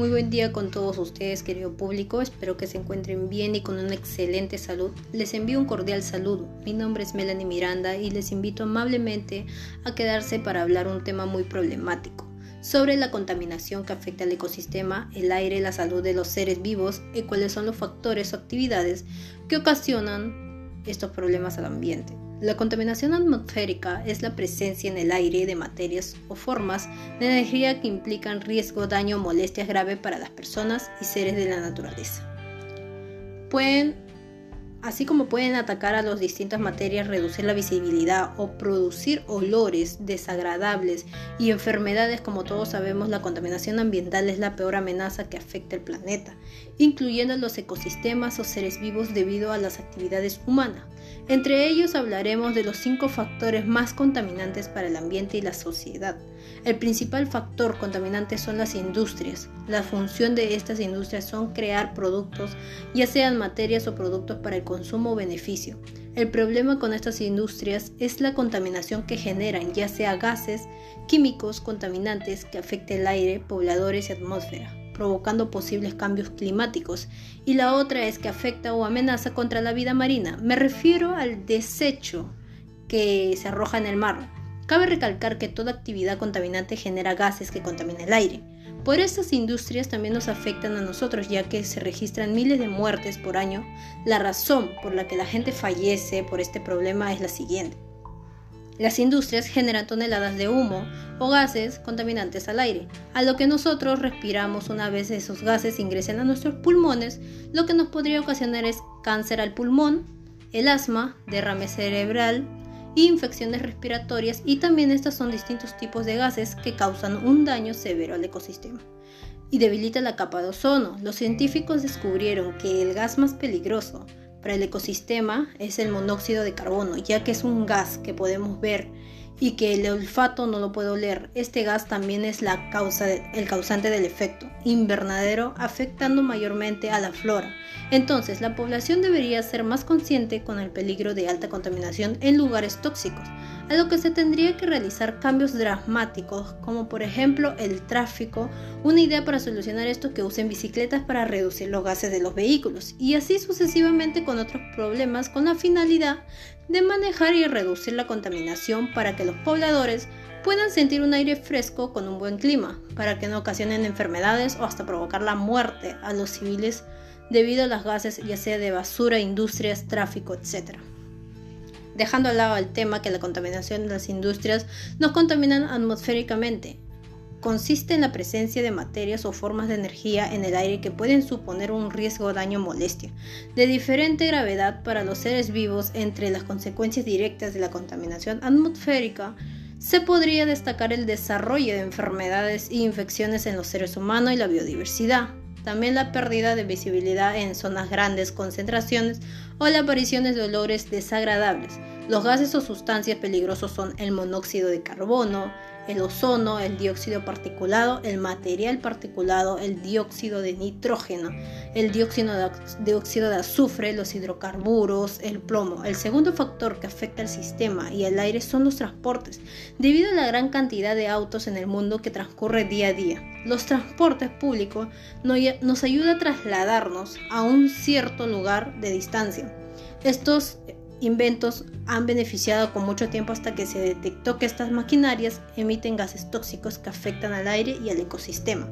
Muy buen día con todos ustedes, querido público. Espero que se encuentren bien y con una excelente salud. Les envío un cordial saludo. Mi nombre es Melanie Miranda y les invito amablemente a quedarse para hablar un tema muy problemático sobre la contaminación que afecta al ecosistema, el aire, la salud de los seres vivos y cuáles son los factores o actividades que ocasionan estos problemas al ambiente. La contaminación atmosférica es la presencia en el aire de materias o formas de energía que implican riesgo, daño o molestias graves para las personas y seres de la naturaleza. Pueden así como pueden atacar a las distintas materias, reducir la visibilidad o producir olores desagradables y enfermedades, como todos sabemos, la contaminación ambiental es la peor amenaza que afecta el planeta, incluyendo los ecosistemas o seres vivos debido a las actividades humanas. Entre ellos hablaremos de los cinco factores más contaminantes para el ambiente y la sociedad. El principal factor contaminante son las industrias. La función de estas industrias son crear productos, ya sean materias o productos para el consumo o beneficio. El problema con estas industrias es la contaminación que generan, ya sea gases, químicos, contaminantes que afecten el aire, pobladores y atmósfera provocando posibles cambios climáticos, y la otra es que afecta o amenaza contra la vida marina. Me refiero al desecho que se arroja en el mar. Cabe recalcar que toda actividad contaminante genera gases que contaminan el aire. Por estas industrias también nos afectan a nosotros ya que se registran miles de muertes por año. La razón por la que la gente fallece por este problema es la siguiente. Las industrias generan toneladas de humo o gases contaminantes al aire, a lo que nosotros respiramos una vez esos gases ingresen a nuestros pulmones, lo que nos podría ocasionar es cáncer al pulmón, el asma, derrame cerebral, infecciones respiratorias y también estos son distintos tipos de gases que causan un daño severo al ecosistema y debilita la capa de ozono. Los científicos descubrieron que el gas más peligroso para el ecosistema es el monóxido de carbono, ya que es un gas que podemos ver y que el olfato no lo puede oler. Este gas también es la causa el causante del efecto invernadero, afectando mayormente a la flora. Entonces, la población debería ser más consciente con el peligro de alta contaminación en lugares tóxicos, a lo que se tendría que realizar cambios dramáticos, como por ejemplo el tráfico. Una idea para solucionar esto que usen bicicletas para reducir los gases de los vehículos, y así sucesivamente con otros problemas con la finalidad de manejar y reducir la contaminación para que los pobladores puedan sentir un aire fresco con un buen clima, para que no ocasionen enfermedades o hasta provocar la muerte a los civiles debido a los gases ya sea de basura, industrias, tráfico, etc. Dejando al lado el tema que la contaminación de las industrias nos contaminan atmosféricamente, consiste en la presencia de materias o formas de energía en el aire que pueden suponer un riesgo o daño o molestia de diferente gravedad para los seres vivos. Entre las consecuencias directas de la contaminación atmosférica se podría destacar el desarrollo de enfermedades e infecciones en los seres humanos y la biodiversidad. También la pérdida de visibilidad en zonas grandes concentraciones o la aparición de olores desagradables. Los gases o sustancias peligrosos son el monóxido de carbono, el ozono, el dióxido particulado, el material particulado, el dióxido de nitrógeno, el dióxido de, azufre, los hidrocarburos, el plomo. El segundo factor que afecta al sistema y el aire son los transportes, debido a la gran cantidad de autos en el mundo que transcurre día a día. Los transportes públicos nos ayudan a trasladarnos a un cierto lugar de distancia. Estos inventos han beneficiado con mucho tiempo hasta que se detectó que estas maquinarias emiten gases tóxicos que afectan al aire y al ecosistema.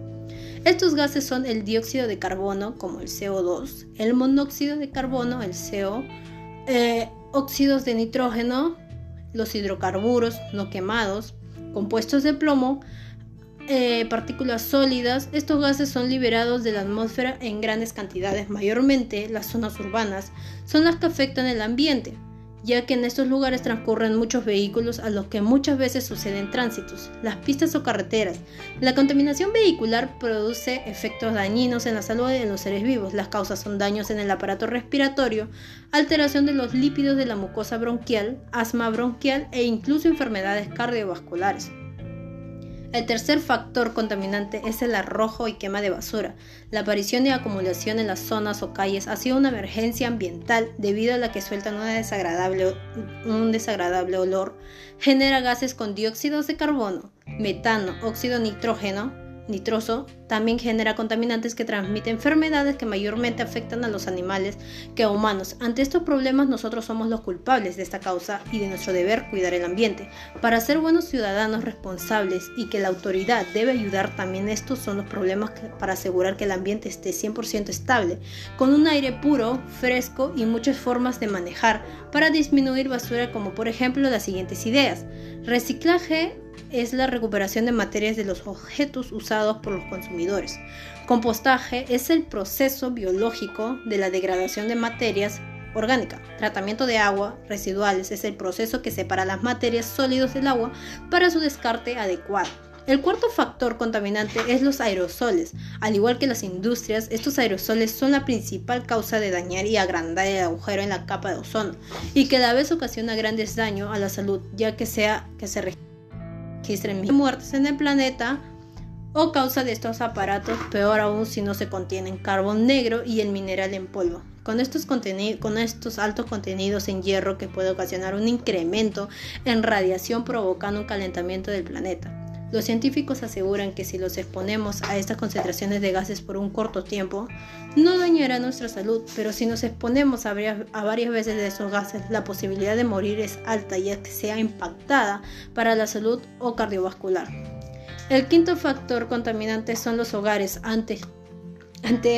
Estos gases son el dióxido de carbono, como el CO2, el monóxido de carbono, el CO, eh, óxidos de nitrógeno, los hidrocarburos no quemados, compuestos de plomo, eh, partículas sólidas, estos gases son liberados de la atmósfera en grandes cantidades, mayormente las zonas urbanas, son las que afectan el ambiente, ya que en estos lugares transcurren muchos vehículos a los que muchas veces suceden tránsitos, las pistas o carreteras. La contaminación vehicular produce efectos dañinos en la salud de los seres vivos. Las causas son daños en el aparato respiratorio, alteración de los lípidos de la mucosa bronquial, asma bronquial e incluso enfermedades cardiovasculares. El tercer factor contaminante es el arrojo y quema de basura. La aparición y acumulación en las zonas o calles ha sido una emergencia ambiental debido a la que sueltan un desagradable olor, genera gases con dióxidos de carbono, metano, óxido nitrógeno, nitroso también genera contaminantes que transmiten enfermedades que mayormente afectan a los animales que a humanos. Ante estos problemas nosotros somos los culpables de esta causa y de nuestro deber cuidar el ambiente. Para ser buenos ciudadanos responsables y que la autoridad debe ayudar también estos son los problemas para asegurar que el ambiente esté 100% estable, con un aire puro, fresco y muchas formas de manejar para disminuir basura como por ejemplo las siguientes ideas. Reciclaje es la recuperación de materias de los objetos usados por los consumidores. Compostaje es el proceso biológico de la degradación de materias orgánicas. Tratamiento de agua residuales es el proceso que separa las materias sólidas del agua para su descarte adecuado. El cuarto factor contaminante es los aerosoles. Al igual que las industrias, estos aerosoles son la principal causa de dañar y agrandar el agujero en la capa de ozono y que a la vez ocasiona grandes daños a la salud, ya que sea que se registren muertes en el planeta o causa de estos aparatos, peor aún si no se contienen carbón negro y el mineral en polvo. Con estos, con estos altos contenidos en hierro que puede ocasionar un incremento en radiación provocando un calentamiento del planeta. Los científicos aseguran que si los exponemos a estas concentraciones de gases por un corto tiempo, no dañará nuestra salud, pero si nos exponemos a varias, veces de esos gases, la posibilidad de morir es alta ya que sea impactada para la salud o cardiovascular. El quinto factor contaminante son los hogares. Ante,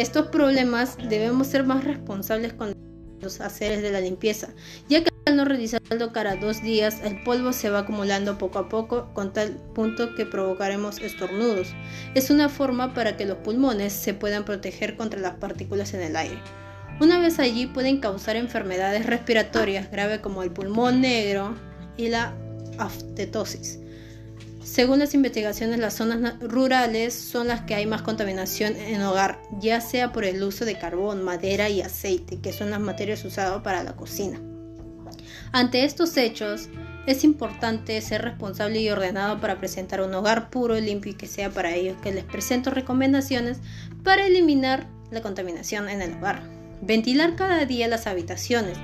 estos problemas debemos ser más responsables con los haceres de la limpieza, ya que al no realizarlo cada dos días, el polvo se va acumulando poco a poco con tal punto que provocaremos estornudos. Es una forma para que los pulmones se puedan proteger contra las partículas en el aire. Una vez allí pueden causar enfermedades respiratorias graves como el pulmón negro y la aftetosis. Según las investigaciones, las zonas rurales son las que hay más contaminación en hogar, ya sea por el uso de carbón, madera y aceite, que son las materias usadas para la cocina. Ante estos hechos, es importante ser responsable y ordenado para presentar un hogar puro, limpio y que sea para ellos que les presento recomendaciones para eliminar la contaminación en el hogar. Ventilar cada día las habitaciones,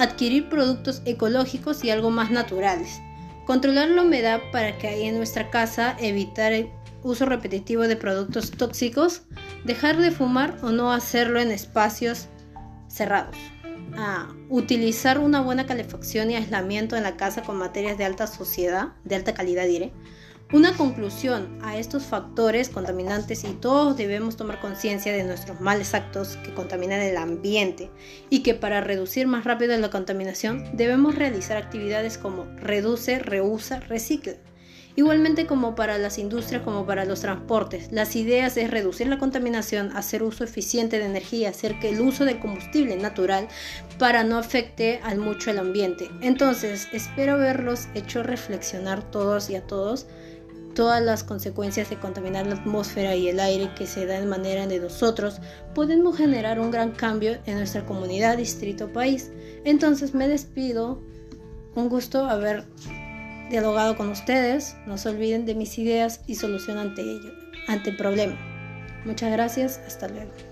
adquirir productos ecológicos y algo más naturales. Controlar la humedad para que hay en nuestra casa, evitar el uso repetitivo de productos tóxicos, dejar de fumar o no hacerlo en espacios cerrados a utilizar una buena calefacción y aislamiento en la casa con materias de alta sociedad, de alta calidad diré. Una conclusión a estos factores contaminantes y todos debemos tomar conciencia de nuestros males actos que contaminan el ambiente y que para reducir más rápido la contaminación debemos realizar actividades como reduce, reusa, recicla Igualmente como para las industrias como para los transportes, las ideas es reducir la contaminación, hacer uso eficiente de energía, hacer que el uso de combustible natural para no afecte al mucho el ambiente. Entonces, espero haberlos hecho reflexionar todos y a todos todas las consecuencias de contaminar la atmósfera y el aire que se da de manera de nosotros, podemos generar un gran cambio en nuestra comunidad, distrito, país. Entonces me despido. Un gusto haber dialogado con ustedes. No se olviden de mis ideas y solución ante ello, ante el problema. Muchas gracias. Hasta luego.